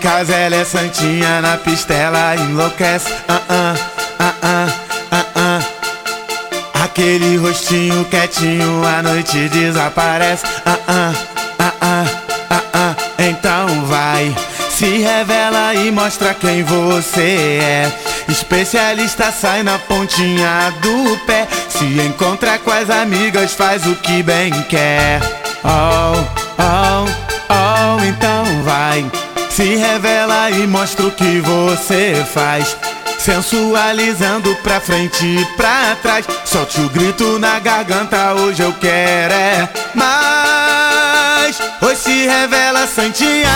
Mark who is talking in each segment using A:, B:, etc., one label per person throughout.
A: Casa ela é santinha, na pista ela enlouquece. Ah, ah, ah, ah, ah, ah. Aquele rostinho quietinho, a noite desaparece. Ah, ah, ah, ah, ah, ah. Então vai, se revela e mostra quem você é. Especialista sai na pontinha do pé. Se encontra com as amigas, faz o que bem quer. Oh, oh, oh, então vai. Se revela e mostra o que você faz. Sensualizando pra frente e pra trás. Solte o grito na garganta, hoje eu quero é mais. Hoje se revela Santinha.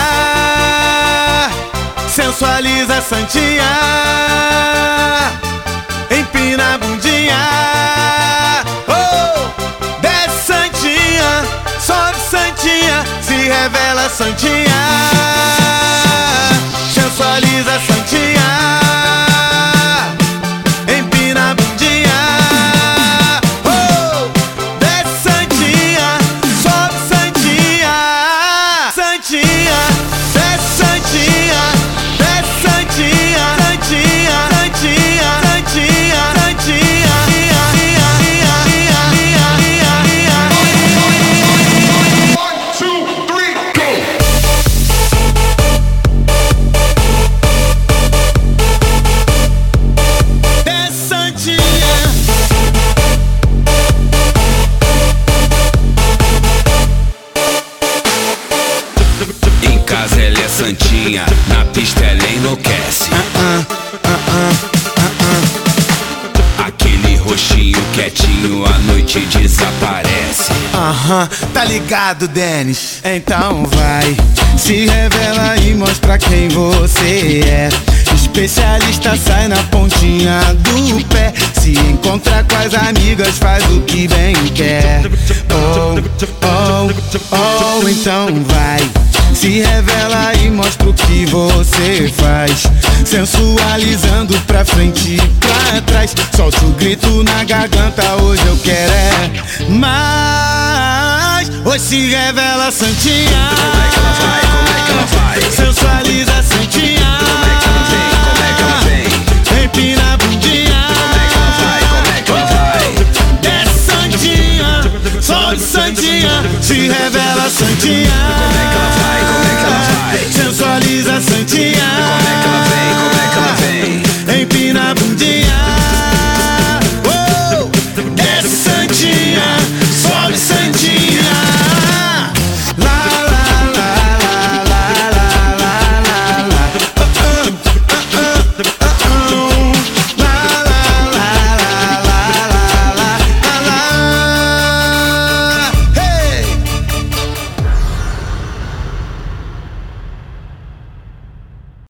A: Sensualiza Santinha. Empina a bundinha. Oh, desce Santinha. Sobe Santinha. Se revela Santinha.
B: Casa ela é santinha, na pista ela enlouquece. Aquele roxinho quietinho, a noite desaparece.
A: Aham, tá ligado, Denis? Então vai, se revela e mostra quem você é. Especialista sai na pontinha do pé. Se encontra com as amigas, faz o que bem quer. Oh, oh, oh, então vai. Se revela e mostra o que você faz. Sensualizando pra frente e pra trás. Solte o grito na garganta, hoje eu quero é mais. Hoje se revela Santinha. Como é que ela vai? Como é que ela vai? Sensualiza Santinha. Como é que ela vem? Como é que ela vem? Empina a bundinha. Como é que ela vai? Como é que ela vai? É Santinha. Só de Santinha. Se revela Santinha.